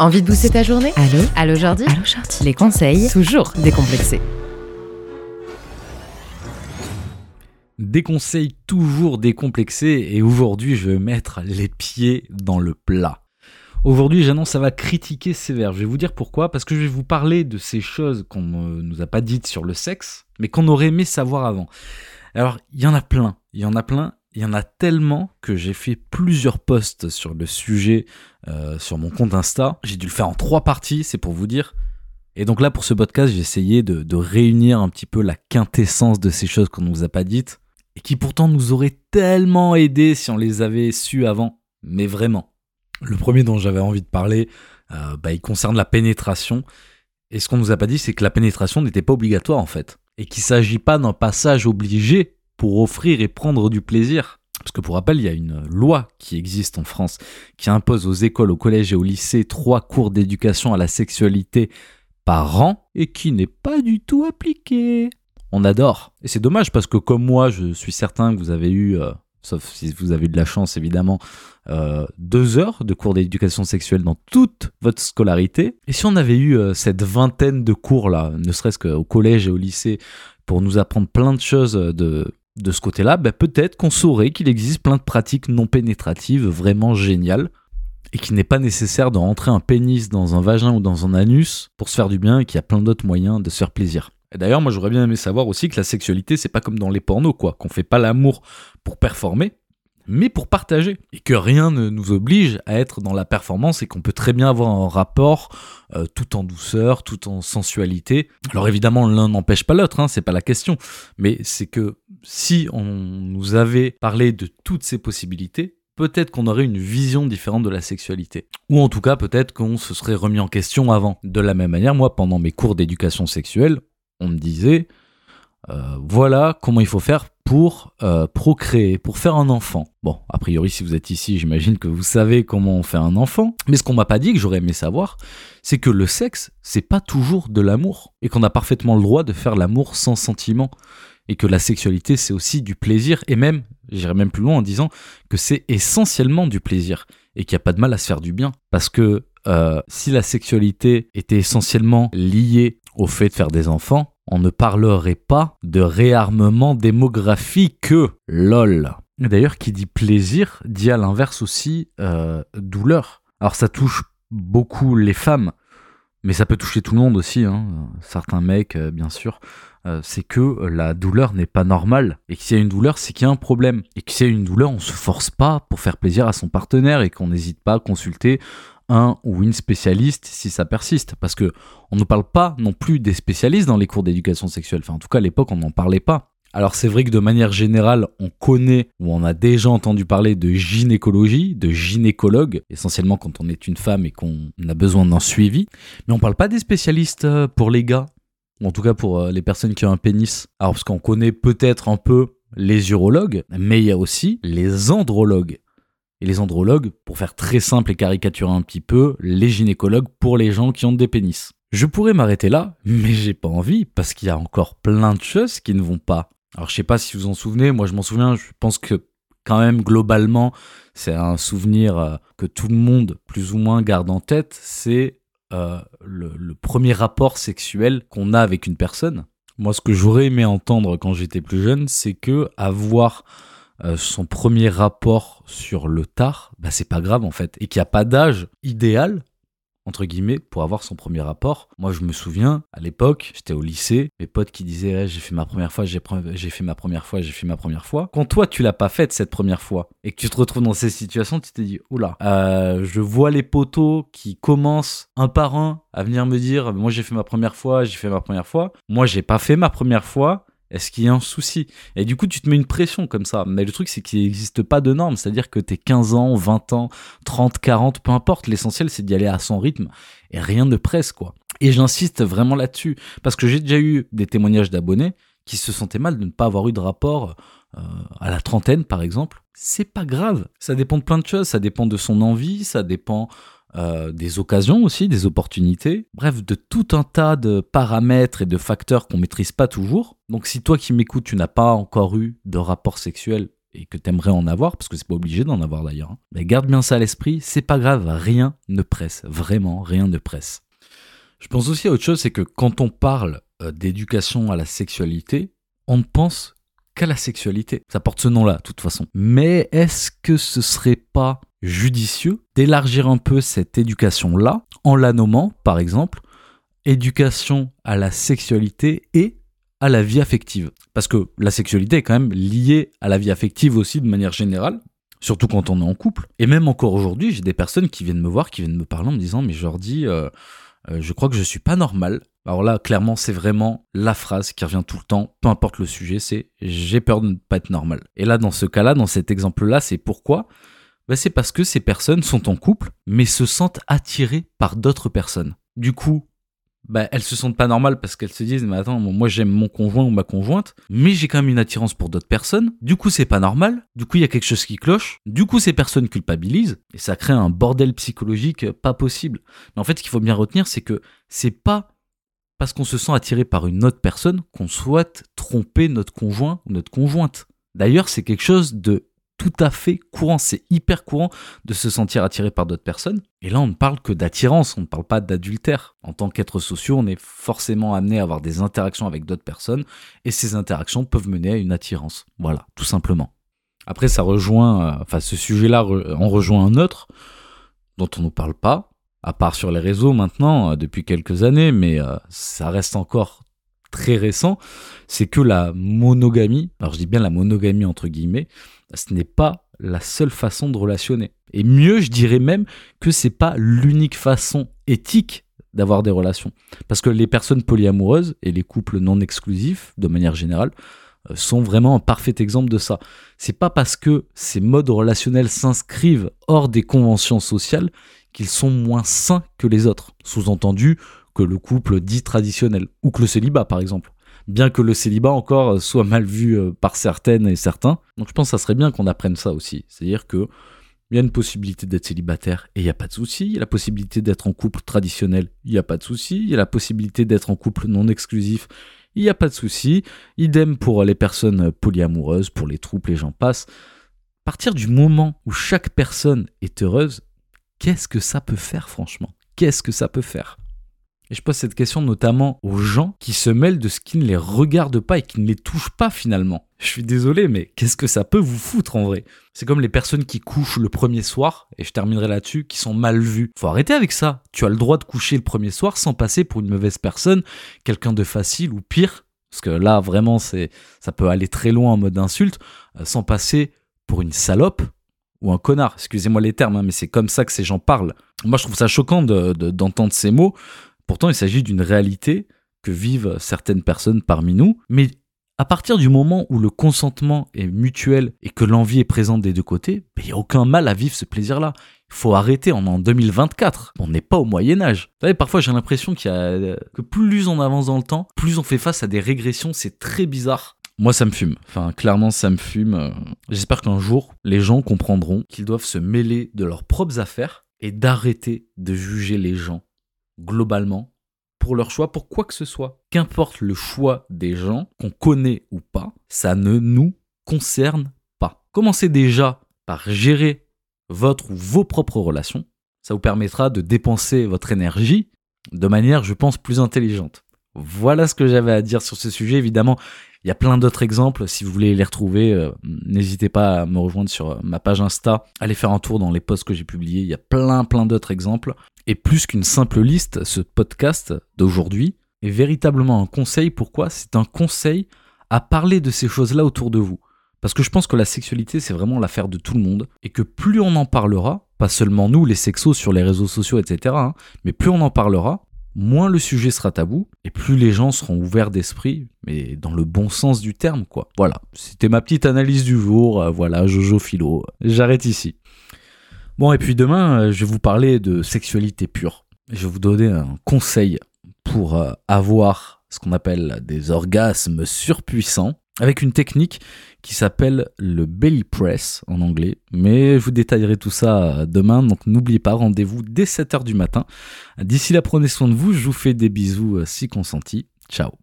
Envie de booster ta journée Allô Allô Jordi Allô Jordi Les conseils, toujours décomplexés. Des conseils toujours décomplexés et aujourd'hui je vais mettre les pieds dans le plat. Aujourd'hui j'annonce ça va critiquer sévère. Je vais vous dire pourquoi. Parce que je vais vous parler de ces choses qu'on ne nous a pas dites sur le sexe, mais qu'on aurait aimé savoir avant. Alors il y en a plein. Il y en a plein. Il y en a tellement que j'ai fait plusieurs posts sur le sujet euh, sur mon compte Insta. J'ai dû le faire en trois parties, c'est pour vous dire. Et donc là, pour ce podcast, j'ai essayé de, réunir un petit peu la quintessence de ces choses qu'on ne nous a pas dites et qui pourtant nous auraient tellement aidé si on les avait su avant. Mais vraiment. Le premier dont j'avais envie de parler, euh, bah, il concerne la pénétration. Et ce qu'on nous a pas dit, c'est que la pénétration n'était pas obligatoire en fait. Et qu'il ne s'agit pas d'un passage obligé pour offrir et prendre du plaisir. Parce que pour rappel, il y a une loi qui existe en France qui impose aux écoles, aux collèges et au lycée trois cours d'éducation à la sexualité par an et qui n'est pas du tout appliquée. On adore. Et c'est dommage parce que comme moi, je suis certain que vous avez eu, euh, sauf si vous avez eu de la chance évidemment, euh, deux heures de cours d'éducation sexuelle dans toute votre scolarité. Et si on avait eu euh, cette vingtaine de cours là, ne serait-ce qu'au collège et au lycée, pour nous apprendre plein de choses de de ce côté-là, ben peut-être qu'on saurait qu'il existe plein de pratiques non pénétratives vraiment géniales et qu'il n'est pas nécessaire de rentrer un pénis dans un vagin ou dans un anus pour se faire du bien et qu'il y a plein d'autres moyens de se faire plaisir. Et d'ailleurs, moi j'aurais bien aimé savoir aussi que la sexualité, c'est pas comme dans les pornos, quoi, qu'on fait pas l'amour pour performer, mais pour partager. Et que rien ne nous oblige à être dans la performance et qu'on peut très bien avoir un rapport euh, tout en douceur, tout en sensualité. Alors évidemment, l'un n'empêche pas l'autre, hein, c'est pas la question. Mais c'est que si on nous avait parlé de toutes ces possibilités, peut-être qu'on aurait une vision différente de la sexualité. Ou en tout cas, peut-être qu'on se serait remis en question avant. De la même manière, moi, pendant mes cours d'éducation sexuelle, on me disait, euh, voilà comment il faut faire pour euh, procréer, pour faire un enfant. Bon, a priori, si vous êtes ici, j'imagine que vous savez comment on fait un enfant. Mais ce qu'on m'a pas dit, que j'aurais aimé savoir, c'est que le sexe, c'est pas toujours de l'amour. Et qu'on a parfaitement le droit de faire l'amour sans sentiment. Et que la sexualité, c'est aussi du plaisir. Et même, j'irai même plus loin en disant que c'est essentiellement du plaisir. Et qu'il n'y a pas de mal à se faire du bien. Parce que euh, si la sexualité était essentiellement liée au fait de faire des enfants, on ne parlerait pas de réarmement démographique. LOL. D'ailleurs, qui dit plaisir dit à l'inverse aussi euh, douleur. Alors ça touche beaucoup les femmes, mais ça peut toucher tout le monde aussi, hein. certains mecs euh, bien sûr. Euh, c'est que la douleur n'est pas normale. Et que y a une douleur, c'est qu'il y a un problème. Et que s'il y a une douleur, on se force pas pour faire plaisir à son partenaire et qu'on n'hésite pas à consulter un ou une spécialiste si ça persiste. Parce que on ne parle pas non plus des spécialistes dans les cours d'éducation sexuelle. Enfin, en tout cas, à l'époque, on n'en parlait pas. Alors c'est vrai que de manière générale, on connaît ou on a déjà entendu parler de gynécologie, de gynécologue, essentiellement quand on est une femme et qu'on a besoin d'un suivi. Mais on parle pas des spécialistes euh, pour les gars, ou en tout cas pour euh, les personnes qui ont un pénis. Alors parce qu'on connaît peut-être un peu les urologues, mais il y a aussi les andrologues. Et les andrologues, pour faire très simple et caricaturer un petit peu, les gynécologues pour les gens qui ont des pénis. Je pourrais m'arrêter là, mais j'ai pas envie parce qu'il y a encore plein de choses qui ne vont pas. Alors je sais pas si vous en souvenez, moi je m'en souviens, je pense que quand même globalement c'est un souvenir euh, que tout le monde plus ou moins garde en tête, c'est euh, le, le premier rapport sexuel qu'on a avec une personne. Moi ce que j'aurais aimé entendre quand j'étais plus jeune, c'est que avoir euh, son premier rapport sur le tard, bah c'est pas grave en fait, et qu'il n'y a pas d'âge idéal entre guillemets, pour avoir son premier rapport. Moi, je me souviens, à l'époque, j'étais au lycée, mes potes qui disaient Eh, j'ai fait ma première fois, j'ai fait ma première fois, j'ai fait ma première fois. Quand toi, tu l'as pas faite cette première fois et que tu te retrouves dans ces situations, tu te dis oula, euh, je vois les poteaux qui commencent un par un à venir me dire moi j'ai fait ma première fois, j'ai fait ma première fois. Moi, j'ai pas fait ma première fois. Est-ce qu'il y a un souci? Et du coup, tu te mets une pression comme ça. Mais le truc, c'est qu'il n'existe pas de normes. C'est-à-dire que t'es 15 ans, 20 ans, 30, 40, peu importe. L'essentiel, c'est d'y aller à son rythme. Et rien ne presse, quoi. Et j'insiste vraiment là-dessus. Parce que j'ai déjà eu des témoignages d'abonnés qui se sentaient mal de ne pas avoir eu de rapport euh, à la trentaine, par exemple. C'est pas grave. Ça dépend de plein de choses. Ça dépend de son envie. Ça dépend euh, des occasions aussi, des opportunités, bref, de tout un tas de paramètres et de facteurs qu'on maîtrise pas toujours. Donc si toi qui m'écoutes, tu n'as pas encore eu de rapport sexuel et que t'aimerais en avoir, parce que c'est pas obligé d'en avoir d'ailleurs, hein, mais garde bien ça à l'esprit, c'est pas grave, rien ne presse, vraiment rien ne presse. Je pense aussi à autre chose, c'est que quand on parle euh, d'éducation à la sexualité, on pense la sexualité. Ça porte ce nom-là, de toute façon. Mais est-ce que ce serait pas judicieux d'élargir un peu cette éducation-là en la nommant, par exemple, éducation à la sexualité et à la vie affective? Parce que la sexualité est quand même liée à la vie affective aussi de manière générale, surtout quand on est en couple. Et même encore aujourd'hui, j'ai des personnes qui viennent me voir, qui viennent me parler en me disant, mais Jordi, euh, euh, je crois que je suis pas normal. Alors là, clairement, c'est vraiment la phrase qui revient tout le temps, peu importe le sujet, c'est j'ai peur de ne pas être normal. Et là, dans ce cas-là, dans cet exemple-là, c'est pourquoi? Bah, C'est parce que ces personnes sont en couple, mais se sentent attirées par d'autres personnes. Du coup, bah, elles se sentent pas normales parce qu'elles se disent mais attends moi j'aime mon conjoint ou ma conjointe mais j'ai quand même une attirance pour d'autres personnes. Du coup c'est pas normal. Du coup il y a quelque chose qui cloche. Du coup ces personnes culpabilisent. Et ça crée un bordel psychologique pas possible. Mais en fait ce qu'il faut bien retenir c'est que c'est pas parce qu'on se sent attiré par une autre personne qu'on souhaite tromper notre conjoint ou notre conjointe d'ailleurs c'est quelque chose de tout à fait courant, c'est hyper courant de se sentir attiré par d'autres personnes. Et là, on ne parle que d'attirance, on ne parle pas d'adultère. En tant qu'être sociaux, on est forcément amené à avoir des interactions avec d'autres personnes, et ces interactions peuvent mener à une attirance. Voilà, tout simplement. Après, ça rejoint, euh, enfin, ce sujet-là en rejoint un autre dont on ne parle pas, à part sur les réseaux maintenant, euh, depuis quelques années, mais euh, ça reste encore très récent, c'est que la monogamie, alors je dis bien la monogamie entre guillemets, ce n'est pas la seule façon de relationner. Et mieux, je dirais même que c'est pas l'unique façon éthique d'avoir des relations. Parce que les personnes polyamoureuses et les couples non exclusifs, de manière générale, euh, sont vraiment un parfait exemple de ça. C'est pas parce que ces modes relationnels s'inscrivent hors des conventions sociales qu'ils sont moins sains que les autres. Sous-entendu que le couple dit traditionnel, ou que le célibat par exemple bien que le célibat encore soit mal vu euh, par certaines et certains. Donc je pense que ça serait bien qu'on apprenne ça aussi. C'est-à-dire que il y a une possibilité d'être célibataire et il n'y a pas de souci. Il y a la possibilité d'être en couple traditionnel, il n'y a pas de souci. Il y a la possibilité d'être en couple non exclusif, il n'y a pas de souci. Idem pour les personnes polyamoureuses, pour les troupes, les gens passent. À partir du moment où chaque personne est heureuse, qu'est-ce que ça peut faire franchement? Qu'est-ce que ça peut faire? Et je pose cette question notamment aux gens qui se mêlent de ce qui ne les regarde pas et qui ne les touche pas finalement. Je suis désolé, mais qu'est-ce que ça peut vous foutre en vrai? C'est comme les personnes qui couchent le premier soir, et je terminerai là-dessus, qui sont mal vues. Faut arrêter avec ça. Tu as le droit de coucher le premier soir sans passer pour une mauvaise personne, quelqu'un de facile ou pire, parce que là vraiment c'est, ça peut aller très loin en mode insulte, euh, sans passer pour une salope ou un connard. Excusez-moi les termes, hein, mais c'est comme ça que ces gens parlent. Moi je trouve ça choquant d'entendre ces mots Pourtant, il s'agit d'une réalité que vivent certaines personnes parmi nous, mais à partir du moment où le consentement est mutuel et que l'envie est présente des deux côtés, ben, il n'y a aucun mal à vivre ce plaisir-là. Il faut arrêter, on est en 2024, on n'est pas au Moyen Âge. Vous savez, parfois j'ai l'impression qu'il y a, que plus on avance dans le temps, plus on fait face à des régressions, c'est très bizarre. Moi, ça me fume. Enfin, clairement, ça me fume. J'espère qu'un jour, les gens comprendront qu'ils doivent se mêler de leurs propres affaires et d'arrêter de juger les gens globalement, pour leur choix, pour quoi que ce soit. Qu'importe le choix des gens, qu'on connaît ou pas, ça ne nous concerne pas. Commencez déjà par gérer votre ou vos propres relations. Ça vous permettra de dépenser votre énergie de manière, je pense, plus intelligente. Voilà ce que j'avais à dire sur ce sujet. Évidemment, il y a plein d'autres exemples. Si vous voulez les retrouver, euh, n'hésitez pas à me rejoindre sur euh, ma page Insta. Allez faire un tour dans les posts que j'ai publiés. Il y a plein, plein d'autres exemples. Et plus qu'une simple liste, ce podcast d'aujourd'hui est véritablement un conseil. Pourquoi? C'est un conseil à parler de ces choses-là autour de vous. Parce que je pense que la sexualité, c'est vraiment l'affaire de tout le monde. Et que plus on en parlera, pas seulement nous, les sexos sur les réseaux sociaux, etc., hein, mais plus on en parlera, moins le sujet sera tabou et plus les gens seront ouverts d'esprit, mais dans le bon sens du terme, quoi. Voilà, c'était ma petite analyse du jour. Euh, voilà, Jojo Philo. J'arrête ici. Bon, et puis demain, euh, je vais vous parler de sexualité pure. Je vais vous donner un conseil pour euh, avoir ce qu'on appelle des orgasmes surpuissants avec une technique qui s'appelle le belly press en anglais. Mais je vous détaillerai tout ça demain, donc n'oubliez pas, rendez-vous dès 7h du matin. D'ici là, prenez soin de vous, je vous fais des bisous euh, si consenti. Ciao